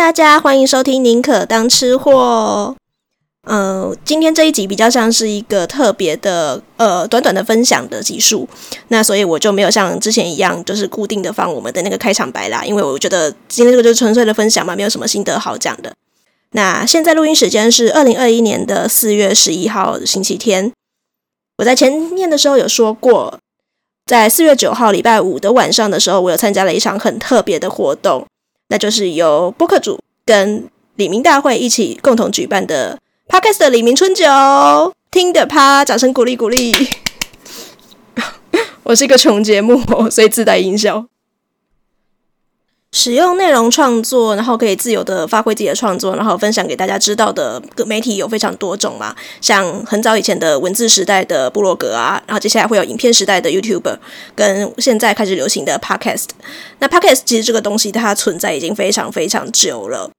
大家，欢迎收听《宁可当吃货》。呃，今天这一集比较像是一个特别的，呃，短短的分享的集数。那所以我就没有像之前一样，就是固定的放我们的那个开场白啦，因为我觉得今天这个就是纯粹的分享嘛，没有什么心得好讲的。那现在录音时间是二零二一年的四月十一号星期天。我在前面的时候有说过，在四月九号礼拜五的晚上的时候，我有参加了一场很特别的活动，那就是由播客主跟李明大会一起共同举办的。Podcast 的李明春酒，听的啪，掌声鼓励鼓励。我是一个穷节目，所以自带音效。使用内容创作，然后可以自由的发挥自己的创作，然后分享给大家知道的媒体有非常多种嘛。像很早以前的文字时代的部落格啊，然后接下来会有影片时代的 YouTube，跟现在开始流行的 Podcast。那 Podcast 其实这个东西它存在已经非常非常久了，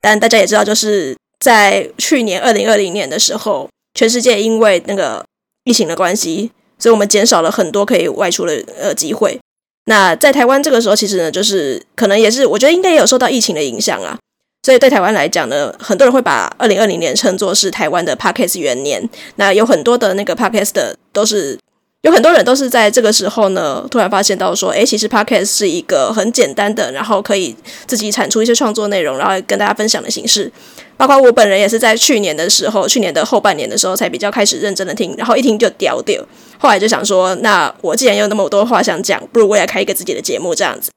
但大家也知道就是。在去年二零二零年的时候，全世界因为那个疫情的关系，所以我们减少了很多可以外出的呃机会。那在台湾这个时候，其实呢，就是可能也是我觉得应该也有受到疫情的影响啊。所以对台湾来讲呢，很多人会把二零二零年称作是台湾的 Podcast 元年。那有很多的那个 Podcast 的都是。有很多人都是在这个时候呢，突然发现到说，诶，其实 Podcast 是一个很简单的，然后可以自己产出一些创作内容，然后跟大家分享的形式。包括我本人也是在去年的时候，去年的后半年的时候，才比较开始认真的听，然后一听就屌屌。后来就想说，那我既然有那么多话想讲，不如我也开一个自己的节目这样子。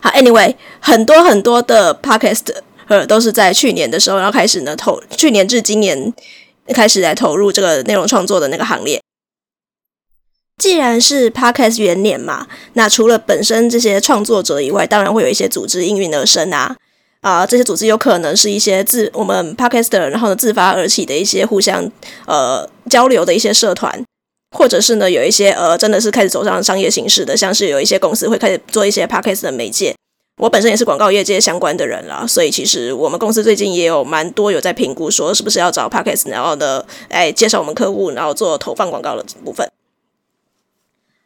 好，Anyway，很多很多的 Podcast 呃都是在去年的时候，然后开始呢投，去年至今年开始来投入这个内容创作的那个行列。既然是 Podcast 元年嘛，那除了本身这些创作者以外，当然会有一些组织应运而生啊啊、这些组织有可能是一些自我们 Podcaster 然后呢自发而起的一些互相呃交流的一些社团，或者是呢有一些呃真的是开始走上商业形式的，像是有一些公司会开始做一些 Podcast 的媒介。我本身也是广告业界相关的人啦，所以其实我们公司最近也有蛮多有在评估说是不是要找 Podcast，然后呢哎介绍我们客户，然后做投放广告的部分。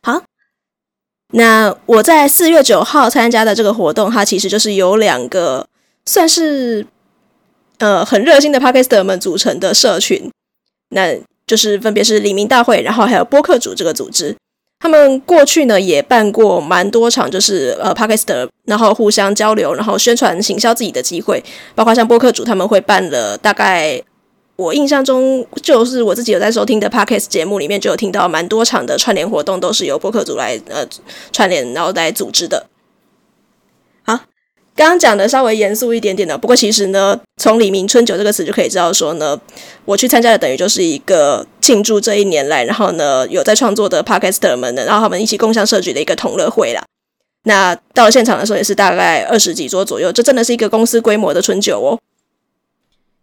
好，那我在四月九号参加的这个活动，它其实就是由两个算是呃很热心的 Podcaster 们组成的社群，那就是分别是里民大会，然后还有播客组这个组织。他们过去呢也办过蛮多场，就是呃 Podcaster 然后互相交流，然后宣传行销自己的机会，包括像播客组他们会办了大概。我印象中，就是我自己有在收听的 Podcast 节目里面，就有听到蛮多场的串联活动，都是由播客组来呃串联，然后来组织的。好，刚刚讲的稍微严肃一点点的，不过其实呢，从“李明春酒”这个词就可以知道说呢，我去参加的等于就是一个庆祝这一年来，然后呢有在创作的 Podcaster 们的，然后他们一起共襄盛举的一个同乐会啦。那到了现场的时候，也是大概二十几桌左右，这真的是一个公司规模的春酒哦。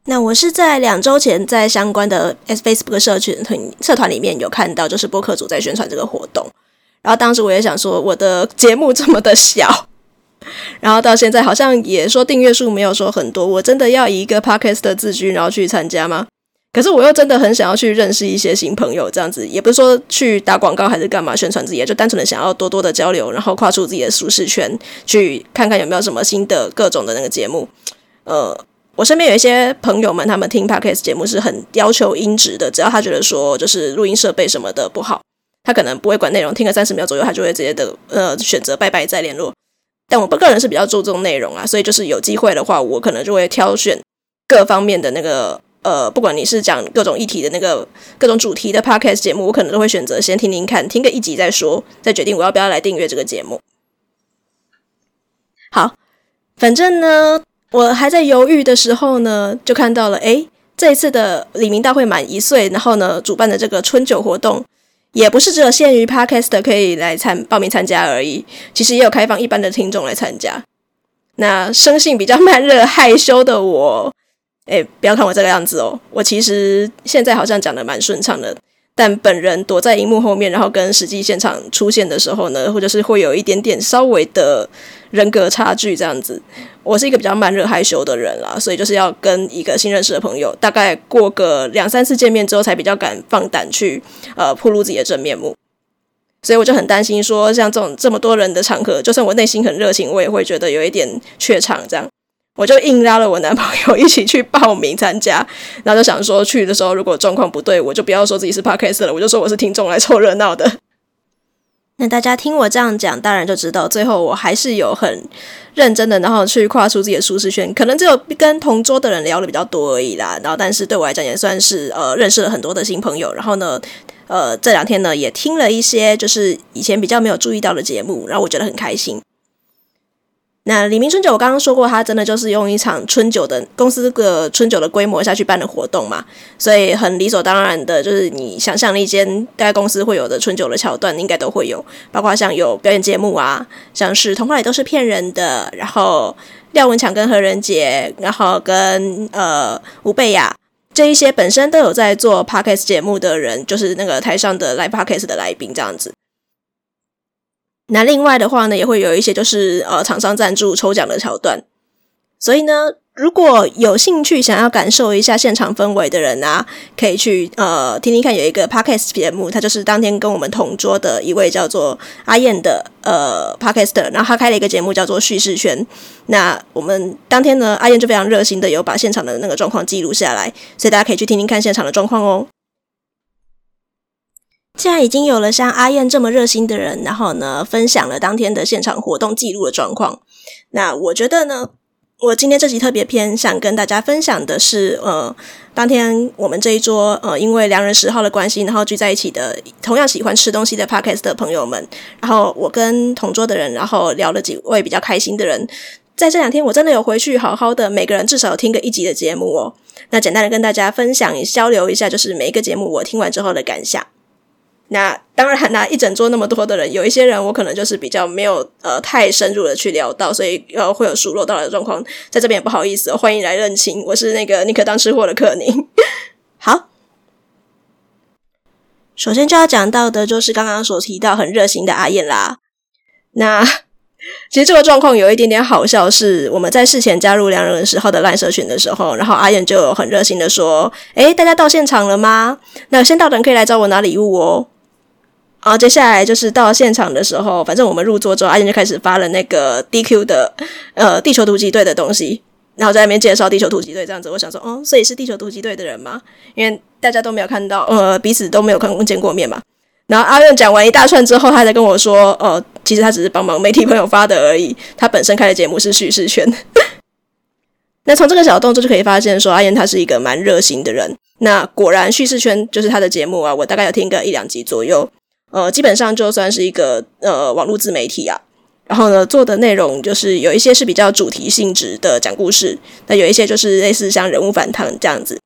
那我是在两周前在相关的 Facebook 社群社团里面有看到，就是播客组在宣传这个活动。然后当时我也想说，我的节目这么的小，然后到现在好像也说订阅数没有说很多，我真的要以一个 Podcast 的自居然后去参加吗？可是我又真的很想要去认识一些新朋友，这样子也不是说去打广告还是干嘛宣传自己，就单纯的想要多多的交流，然后跨出自己的舒适圈，去看看有没有什么新的各种的那个节目，呃。我身边有一些朋友们，他们听 Podcast 节目是很要求音质的，只要他觉得说就是录音设备什么的不好，他可能不会管内容，听个三十秒左右，他就会直接的呃选择拜拜再联络。但我个人是比较注重内容啊，所以就是有机会的话，我可能就会挑选各方面的那个呃，不管你是讲各种议题的那个各种主题的 Podcast 节目，我可能都会选择先听听看，听个一集再说，再决定我要不要来订阅这个节目。好，反正呢。我还在犹豫的时候呢，就看到了，诶，这一次的李明大会满一岁，然后呢，主办的这个春酒活动，也不是只有限于 Podcast 可以来参报名参加而已，其实也有开放一般的听众来参加。那生性比较慢热害羞的我，诶，不要看我这个样子哦，我其实现在好像讲的蛮顺畅的。但本人躲在荧幕后面，然后跟实际现场出现的时候呢，或者是会有一点点稍微的人格差距这样子。我是一个比较慢热害羞的人啦，所以就是要跟一个新认识的朋友，大概过个两三次见面之后，才比较敢放胆去呃暴露自己的真面目。所以我就很担心说，像这种这么多人的场合，就算我内心很热情，我也会觉得有一点怯场这样。我就硬拉了我男朋友一起去报名参加，然后就想说去的时候如果状况不对，我就不要说自己是 Podcast 了，我就说我是听众来凑热闹的。那大家听我这样讲，当然就知道最后我还是有很认真的，然后去跨出自己的舒适圈。可能只有跟同桌的人聊的比较多而已啦。然后，但是对我来讲也算是呃认识了很多的新朋友。然后呢，呃这两天呢也听了一些就是以前比较没有注意到的节目，然后我觉得很开心。那李明春酒，我刚刚说过，他真的就是用一场春酒的公司的春酒的规模下去办的活动嘛，所以很理所当然的，就是你想象一间该公司会有的春酒的桥段，应该都会有，包括像有表演节目啊，像是童话里都是骗人的，然后廖文强跟何仁杰，然后跟呃吴贝雅这一些本身都有在做 podcast 节目的人，就是那个台上的 live podcast 的来宾这样子。那另外的话呢，也会有一些就是呃厂商赞助抽奖的桥段，所以呢，如果有兴趣想要感受一下现场氛围的人啊，可以去呃听听看，有一个 podcast 节目，他就是当天跟我们同桌的一位叫做阿燕的呃 podcaster，然后他开了一个节目叫做叙事圈。那我们当天呢，阿燕就非常热心的有把现场的那个状况记录下来，所以大家可以去听听看现场的状况哦。既然已经有了像阿燕这么热心的人，然后呢，分享了当天的现场活动记录的状况，那我觉得呢，我今天这集特别篇想跟大家分享的是，呃，当天我们这一桌，呃，因为良人十号的关系，然后聚在一起的，同样喜欢吃东西的 Podcast 的朋友们，然后我跟同桌的人，然后聊了几位比较开心的人，在这两天我真的有回去好好的，每个人至少听个一集的节目哦。那简单的跟大家分享交流一下，就是每一个节目我听完之后的感想。那当然，那一整桌那么多的人，有一些人我可能就是比较没有呃太深入的去聊到，所以呃会有疏漏到的状况，在这边也不好意思哦，欢迎来认亲，我是那个宁可当吃货的克宁。好，首先就要讲到的就是刚刚所提到很热心的阿燕啦。那 其实这个状况有一点点好笑，是我们在事前加入两人拾号的赖社群的时候，然后阿燕就很热心的说：“诶，大家到现场了吗？那先到的人可以来找我拿礼物哦。”然后接下来就是到现场的时候，反正我们入座之后，阿燕就开始发了那个 DQ 的呃地球突击队的东西，然后在那边介绍地球突击队这样子。我想说，哦，所以是地球突击队的人吗？因为大家都没有看到，呃，彼此都没有看过见过面嘛。然后阿燕讲完一大串之后，他才跟我说，哦、呃，其实他只是帮忙媒体朋友发的而已。他本身开的节目是叙事圈。那从这个小动作就可以发现，说阿燕他是一个蛮热心的人。那果然叙事圈就是他的节目啊，我大概有听个一两集左右。呃，基本上就算是一个呃网络自媒体啊，然后呢做的内容就是有一些是比较主题性质的讲故事，那有一些就是类似像人物访谈这样子。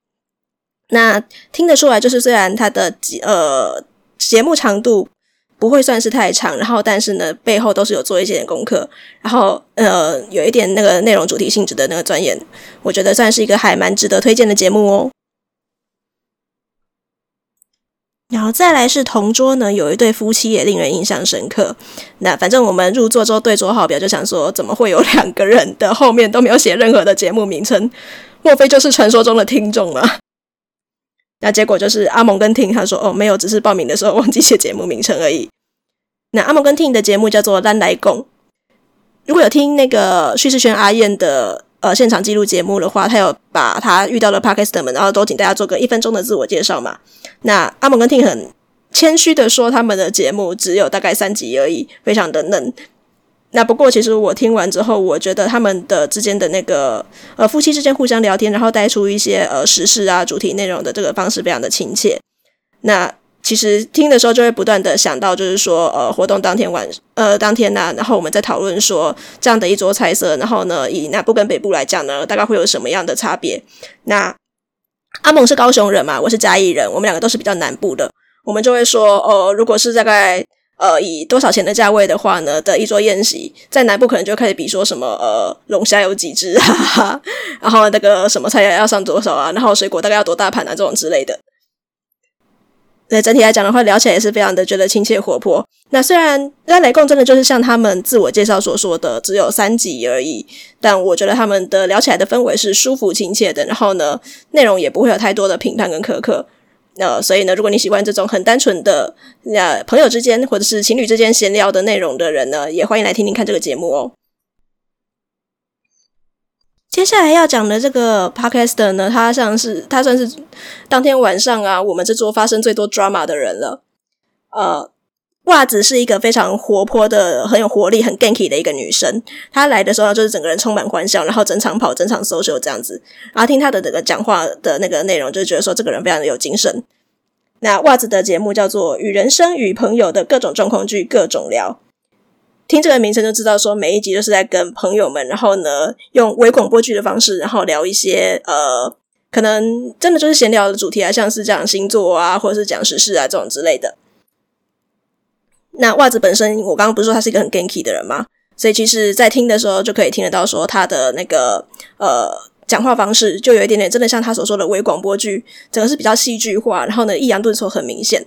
那听得出来，就是虽然它的呃节目长度不会算是太长，然后但是呢背后都是有做一些点功课，然后呃有一点那个内容主题性质的那个钻研，我觉得算是一个还蛮值得推荐的节目哦。然后再来是同桌呢，有一对夫妻也令人印象深刻。那反正我们入座之后对桌号表，就想说怎么会有两个人的后面都没有写任何的节目名称？莫非就是传说中的听众吗？那结果就是阿蒙跟听他说哦没有，只是报名的时候忘记写节目名称而已。那阿蒙跟听的节目叫做《咱来讲》，如果有听那个叙事圈阿燕的。呃，现场记录节目的话，他有把他遇到的 Podcaster 们，然后都请大家做个一分钟的自我介绍嘛。那阿蒙跟听很谦虚的说，他们的节目只有大概三集而已，非常的嫩。那不过，其实我听完之后，我觉得他们的之间的那个呃夫妻之间互相聊天，然后带出一些呃时事啊主题内容的这个方式，非常的亲切。那。其实听的时候就会不断的想到，就是说，呃，活动当天晚，呃，当天呢、然后我们在讨论说，这样的一桌菜色，然后呢，以南部跟北部来讲呢，大概会有什么样的差别？那阿蒙是高雄人嘛，我是嘉义人，我们两个都是比较南部的，我们就会说，哦、呃，如果是大概，呃，以多少钱的价位的话呢，的一桌宴席，在南部可能就开始比说什么，呃，龙虾有几只啊，然后那个什么菜要上多少啊，然后水果大概要多大盘啊，这种之类的。对，整体来讲的话，聊起来也是非常的觉得亲切活泼。那虽然那雷共真的就是像他们自我介绍所说的，只有三集而已，但我觉得他们的聊起来的氛围是舒服亲切的。然后呢，内容也不会有太多的评判跟苛刻。那所以呢，如果你喜欢这种很单纯的那朋友之间或者是情侣之间闲聊的内容的人呢，也欢迎来听听看这个节目哦。接下来要讲的这个 podcast 呢，他像是他算是当天晚上啊，我们这桌发生最多 drama 的人了。呃，袜子是一个非常活泼的、很有活力、很 ganky 的一个女生。她来的时候就是整个人充满欢笑，然后整场跑、整场 social 这样子。然后听她的这个讲话的那个内容，就觉得说这个人非常的有精神。那袜子的节目叫做《与人生与朋友的各种状况剧各种聊》。听这个名称就知道，说每一集都是在跟朋友们，然后呢，用微广播剧的方式，然后聊一些呃，可能真的就是闲聊的主题啊，像是讲星座啊，或者是讲时事啊这种之类的。那袜子本身，我刚刚不是说他是一个很 ganky 的人吗？所以其实，在听的时候就可以听得到，说他的那个呃讲话方式，就有一点点真的像他所说的微广播剧，整个是比较戏剧化，然后呢，抑扬顿挫很明显。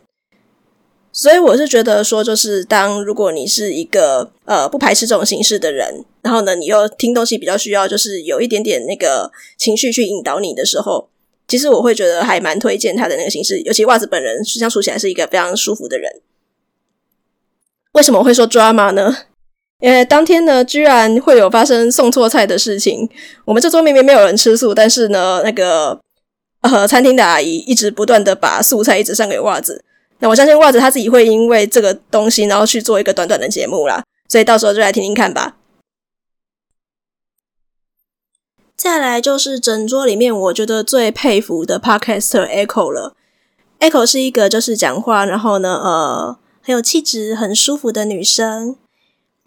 所以我是觉得说，就是当如果你是一个呃不排斥这种形式的人，然后呢，你又听东西比较需要就是有一点点那个情绪去引导你的时候，其实我会觉得还蛮推荐他的那个形式。尤其袜子本人实际上处起来是一个非常舒服的人。为什么会说 drama 呢？因为当天呢，居然会有发生送错菜的事情。我们这桌明明没有人吃素，但是呢，那个呃餐厅的阿姨一直不断的把素菜一直上给袜子。那我相信袜子他自己会因为这个东西，然后去做一个短短的节目啦，所以到时候就来听听看吧。再来就是整桌里面我觉得最佩服的 Podcaster Echo 了。Echo 是一个就是讲话，然后呢，呃，很有气质、很舒服的女生，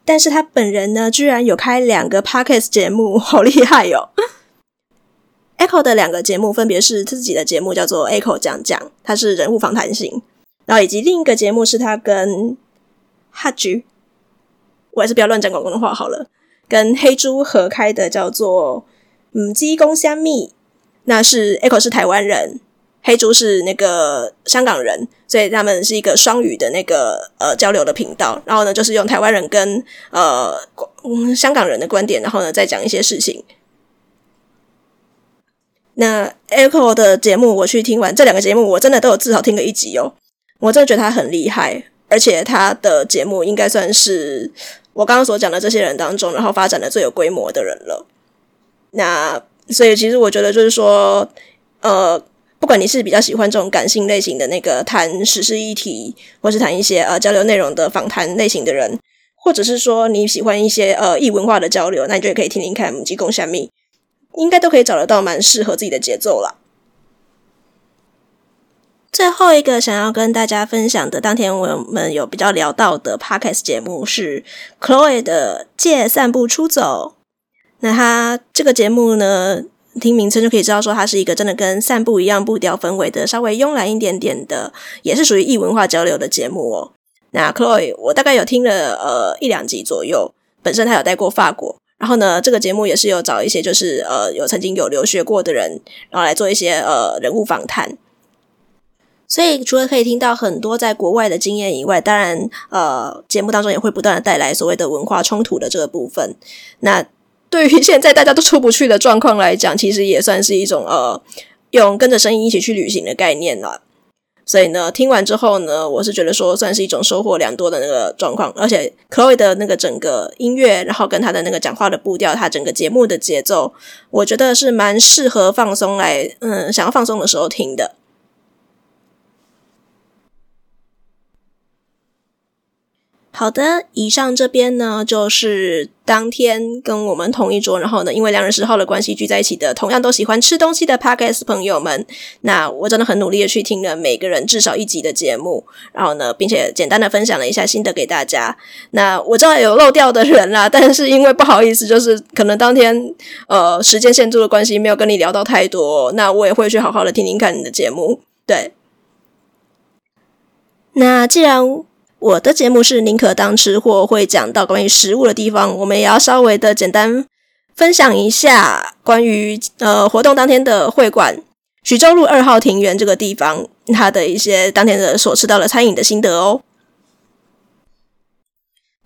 但是她本人呢，居然有开两个 Podcast 节目，好厉害哟、哦、Echo 的两个节目分别是自己的节目叫做 Echo 讲讲，它是人物访谈型。然后以及另一个节目是他跟哈橘，我还是不要乱讲广东话好了。跟黑猪合开的叫做“嗯鸡公香蜜”，那是 Echo 是台湾人，黑猪是那个香港人，所以他们是一个双语的那个呃交流的频道。然后呢，就是用台湾人跟呃嗯香港人的观点，然后呢再讲一些事情。那 Echo 的节目我去听完这两个节目，我真的都有至少听个一集哦。我真的觉得他很厉害，而且他的节目应该算是我刚刚所讲的这些人当中，然后发展的最有规模的人了。那所以其实我觉得就是说，呃，不管你是比较喜欢这种感性类型的那个谈时事议题，或是谈一些呃交流内容的访谈类型的人，或者是说你喜欢一些呃异文化的交流，那你就可以听听看母鸡公虾米，应该都可以找得到蛮适合自己的节奏啦。最后一个想要跟大家分享的，当天我们有比较聊到的 Podcast 节目是 Chloe 的《借散步出走》。那他这个节目呢，听名称就可以知道说，它是一个真的跟散步一样步调氛围的，稍微慵懒一点点的，也是属于异文化交流的节目哦。那 Chloe 我大概有听了呃一两集左右，本身他有待过法国，然后呢，这个节目也是有找一些就是呃有曾经有留学过的人，然后来做一些呃人物访谈。所以，除了可以听到很多在国外的经验以外，当然，呃，节目当中也会不断的带来所谓的文化冲突的这个部分。那对于现在大家都出不去的状况来讲，其实也算是一种呃，用跟着声音一起去旅行的概念了。所以呢，听完之后呢，我是觉得说算是一种收获良多的那个状况。而且，Chloe 的那个整个音乐，然后跟他的那个讲话的步调，他整个节目的节奏，我觉得是蛮适合放松来，嗯，想要放松的时候听的。好的，以上这边呢，就是当天跟我们同一桌，然后呢，因为两人十号的关系聚在一起的，同样都喜欢吃东西的 Podcast 朋友们。那我真的很努力的去听了每个人至少一集的节目，然后呢，并且简单的分享了一下心得给大家。那我知道有漏掉的人啦，但是因为不好意思，就是可能当天呃时间限制的关系，没有跟你聊到太多。那我也会去好好的听听看你的节目。对，那既然。我的节目是宁可当吃货，会讲到关于食物的地方，我们也要稍微的简单分享一下关于呃活动当天的会馆徐州路二号庭园这个地方，它的一些当天的所吃到的餐饮的心得哦。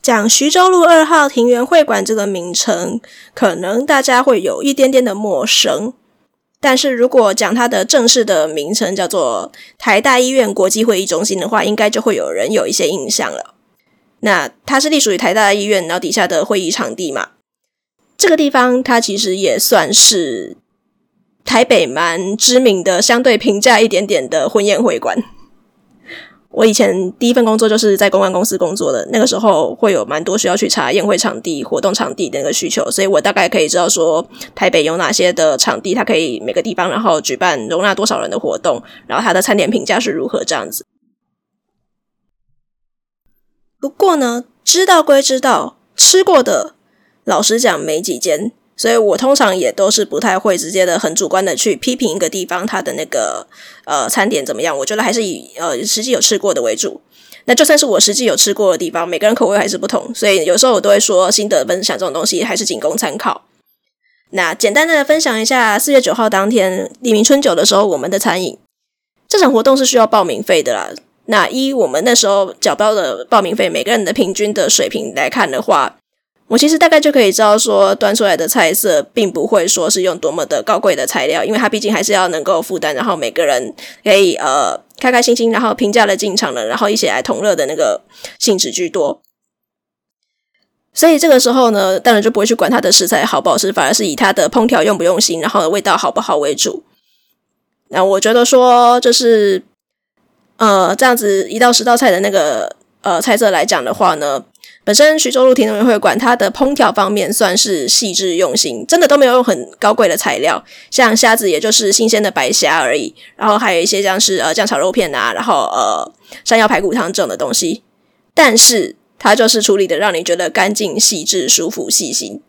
讲徐州路二号庭园会馆这个名称，可能大家会有一点点的陌生。但是如果讲它的正式的名称叫做台大医院国际会议中心的话，应该就会有人有一些印象了。那它是隶属于台大医院，然后底下的会议场地嘛。这个地方它其实也算是台北蛮知名的、相对平价一点点的婚宴会馆。我以前第一份工作就是在公关公司工作的，那个时候会有蛮多需要去查宴会场地、活动场地的那个需求，所以我大概可以知道说台北有哪些的场地，它可以每个地方然后举办容纳多少人的活动，然后它的餐点评价是如何这样子。不过呢，知道归知道，吃过的老实讲没几间。所以我通常也都是不太会直接的很主观的去批评一个地方它的那个呃餐点怎么样，我觉得还是以呃实际有吃过的为主。那就算是我实际有吃过的地方，每个人口味还是不同，所以有时候我都会说心得分享这种东西还是仅供参考。那简单的分享一下四月九号当天黎明春酒的时候，我们的餐饮这场活动是需要报名费的啦。那依我们那时候缴标的报名费，每个人的平均的水平来看的话。我其实大概就可以知道，说端出来的菜色并不会说是用多么的高贵的材料，因为它毕竟还是要能够负担，然后每个人可以呃开开心心，然后平价的进场了，然后一起来同乐的那个性质居多。所以这个时候呢，当然就不会去管它的食材好不好吃，反而是以它的烹调用不用心，然后味道好不好为主。那我觉得说，就是呃这样子一道十道菜的那个呃菜色来讲的话呢。本身徐州路田农园会馆，它的烹调方面算是细致用心，真的都没有用很高贵的材料，像虾子也就是新鲜的白虾而已，然后还有一些像是呃酱炒肉片啊，然后呃山药排骨汤这种的东西，但是它就是处理的让你觉得干净、细致、舒服、细心。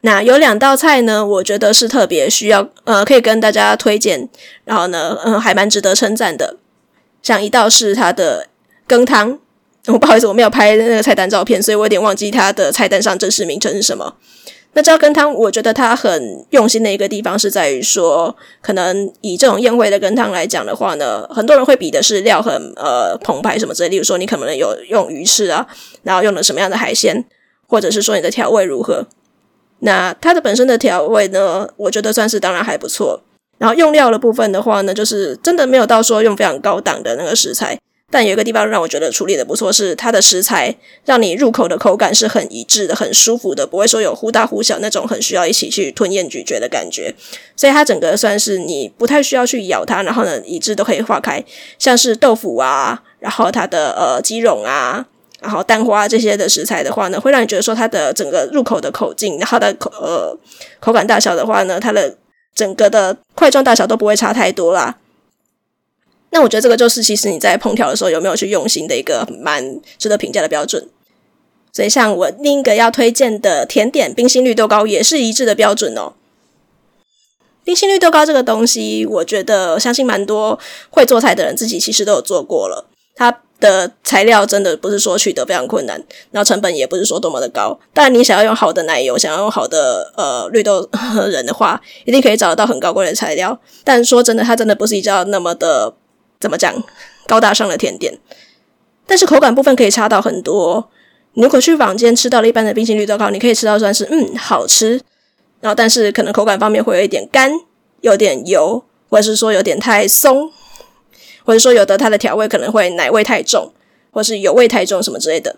那有两道菜呢，我觉得是特别需要呃可以跟大家推荐，然后呢，嗯、呃，还蛮值得称赞的，像一道是它的羹汤。我不好意思，我没有拍那个菜单照片，所以我有点忘记它的菜单上正式名称是什么。那这道羹汤，我觉得它很用心的一个地方是在于说，可能以这种宴会的羹汤来讲的话呢，很多人会比的是料很呃澎湃什么之类，例如说你可能有用鱼翅啊，然后用了什么样的海鲜，或者是说你的调味如何。那它的本身的调味呢，我觉得算是当然还不错。然后用料的部分的话呢，就是真的没有到说用非常高档的那个食材。但有一个地方让我觉得处理的不错，是它的食材让你入口的口感是很一致的，很舒服的，不会说有忽大忽小那种很需要一起去吞咽咀嚼的感觉。所以它整个算是你不太需要去咬它，然后呢，一致都可以化开。像是豆腐啊，然后它的呃鸡茸啊，然后蛋花这些的食材的话呢，会让你觉得说它的整个入口的口径，然后它的口呃口感大小的话呢，它的整个的块状大小都不会差太多啦。那我觉得这个就是，其实你在烹调的时候有没有去用心的一个蛮值得评价的标准。所以，像我另一个要推荐的甜点冰心绿豆糕也是一致的标准哦。冰心绿豆糕这个东西，我觉得相信蛮多会做菜的人自己其实都有做过了。它的材料真的不是说取得非常困难，然后成本也不是说多么的高。当然，你想要用好的奶油，想要用好的呃绿豆 人的话，一定可以找得到很高贵的材料。但说真的，它真的不是一道那么的。怎么讲？高大上的甜点，但是口感部分可以差到很多。你如果去坊间吃到了一般的冰心绿豆糕，你可以吃到算是嗯好吃，然后但是可能口感方面会有一点干，有点油，或者是说有点太松，或者说有的它的调味可能会奶味太重，或是油味太重什么之类的。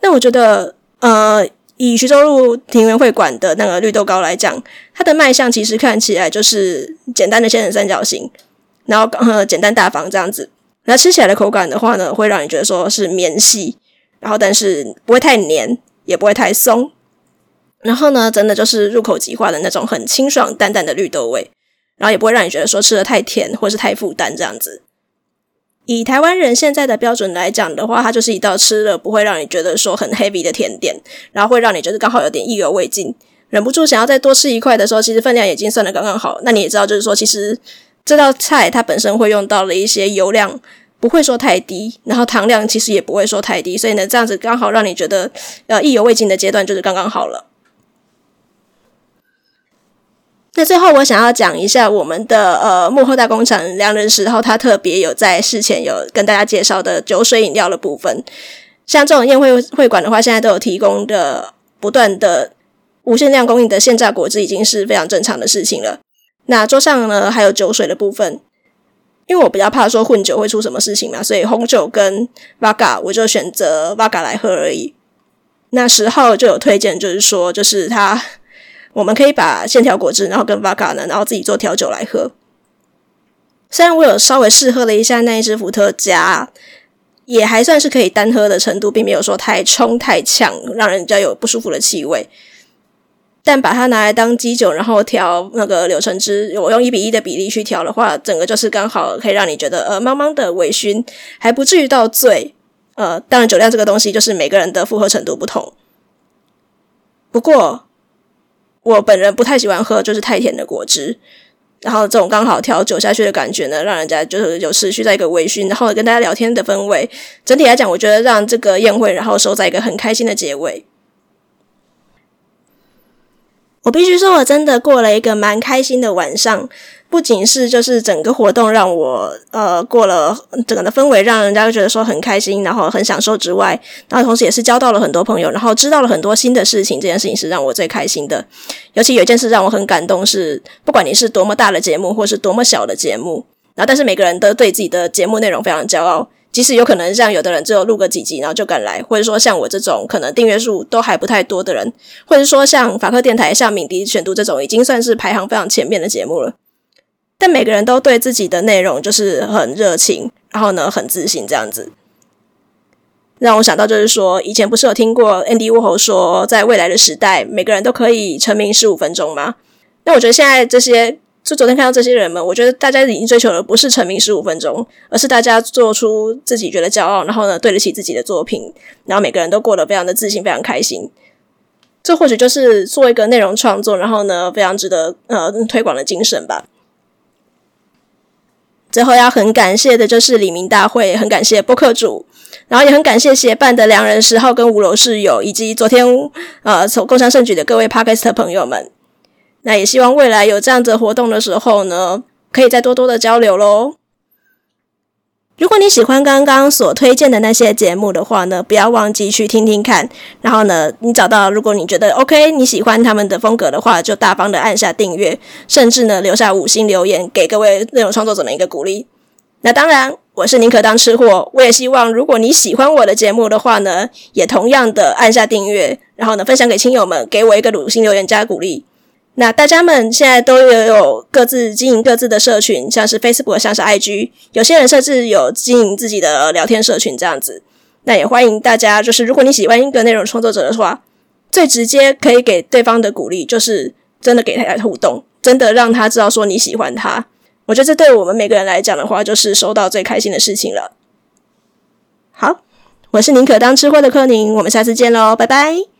那我觉得，呃，以徐州路庭园会馆的那个绿豆糕来讲，它的卖相其实看起来就是简单的切成三角形。然后呃简单大方这样子，那吃起来的口感的话呢，会让你觉得说是绵细，然后但是不会太黏，也不会太松，然后呢，真的就是入口即化的那种很清爽淡淡的绿豆味，然后也不会让你觉得说吃得太甜或是太负担这样子。以台湾人现在的标准来讲的话，它就是一道吃了不会让你觉得说很 heavy 的甜点，然后会让你觉得刚好有点意犹未尽，忍不住想要再多吃一块的时候，其实分量已经算得刚刚好。那你也知道，就是说其实。这道菜它本身会用到了一些油量，不会说太低，然后糖量其实也不会说太低，所以呢，这样子刚好让你觉得呃意犹未尽的阶段就是刚刚好了。那最后我想要讲一下我们的呃幕后大工厂良人拾号，他特别有在事前有跟大家介绍的酒水饮料的部分，像这种宴会会馆的话，现在都有提供的不断的无限量供应的现榨果汁，已经是非常正常的事情了。那桌上呢，还有酒水的部分，因为我比较怕说混酒会出什么事情嘛，所以红酒跟 Vodka 我就选择 Vodka 来喝而已。那时候就有推荐，就是说，就是他我们可以把线条果汁，然后跟 Vodka 呢，然后自己做调酒来喝。虽然我有稍微试喝了一下那一支伏特加，也还算是可以单喝的程度，并没有说太冲太呛，让人家有不舒服的气味。但把它拿来当基酒，然后调那个柳橙汁，我用一比一的比例去调的话，整个就是刚好可以让你觉得呃茫茫的微醺，还不至于到醉。呃，当然酒量这个东西就是每个人的负荷程度不同。不过我本人不太喜欢喝就是太甜的果汁。然后这种刚好调酒下去的感觉呢，让人家就是有持续在一个微醺，然后跟大家聊天的氛围。整体来讲，我觉得让这个宴会然后收在一个很开心的结尾。我必须说，我真的过了一个蛮开心的晚上。不仅是就是整个活动让我呃过了整个的氛围，让人家觉得说很开心，然后很享受之外，然后同时也是交到了很多朋友，然后知道了很多新的事情。这件事情是让我最开心的。尤其有一件事让我很感动是，是不管你是多么大的节目，或是多么小的节目，然后但是每个人都对自己的节目内容非常骄傲。即使有可能像有的人只有录个几集，然后就敢来，或者说像我这种可能订阅数都还不太多的人，或者说像法克电台、像敏迪选读这种已经算是排行非常前面的节目了。但每个人都对自己的内容就是很热情，然后呢很自信，这样子让我想到就是说，以前不是有听过 Andy Warhol 说，在未来的时代，每个人都可以成名十五分钟吗？那我觉得现在这些，就昨天看到这些人们，我觉得大家已经追求的不是成名十五分钟，而是大家做出自己觉得骄傲，然后呢对得起自己的作品，然后每个人都过得非常的自信，非常开心。这或许就是做一个内容创作，然后呢非常值得呃推广的精神吧。最后要很感谢的就是李明大会，很感谢播客主，然后也很感谢协办的良人十号跟五楼室友，以及昨天呃从共襄盛举的各位 Podcast 朋友们。那也希望未来有这样子活动的时候呢，可以再多多的交流喽。如果你喜欢刚刚所推荐的那些节目的话呢，不要忘记去听听看。然后呢，你找到如果你觉得 OK，你喜欢他们的风格的话，就大方的按下订阅，甚至呢留下五星留言，给各位内容创作者们一个鼓励。那当然，我是宁可当吃货，我也希望如果你喜欢我的节目的话呢，也同样的按下订阅，然后呢分享给亲友们，给我一个五星留言加鼓励。那大家们现在都有各自经营各自的社群，像是 Facebook，像是 IG，有些人甚至有经营自己的聊天社群这样子。那也欢迎大家，就是如果你喜欢一个内容创作者的话，最直接可以给对方的鼓励，就是真的给他互动，真的让他知道说你喜欢他。我觉得这对我们每个人来讲的话，就是收到最开心的事情了。好，我是宁可当吃货的柯宁，我们下次见喽，拜拜。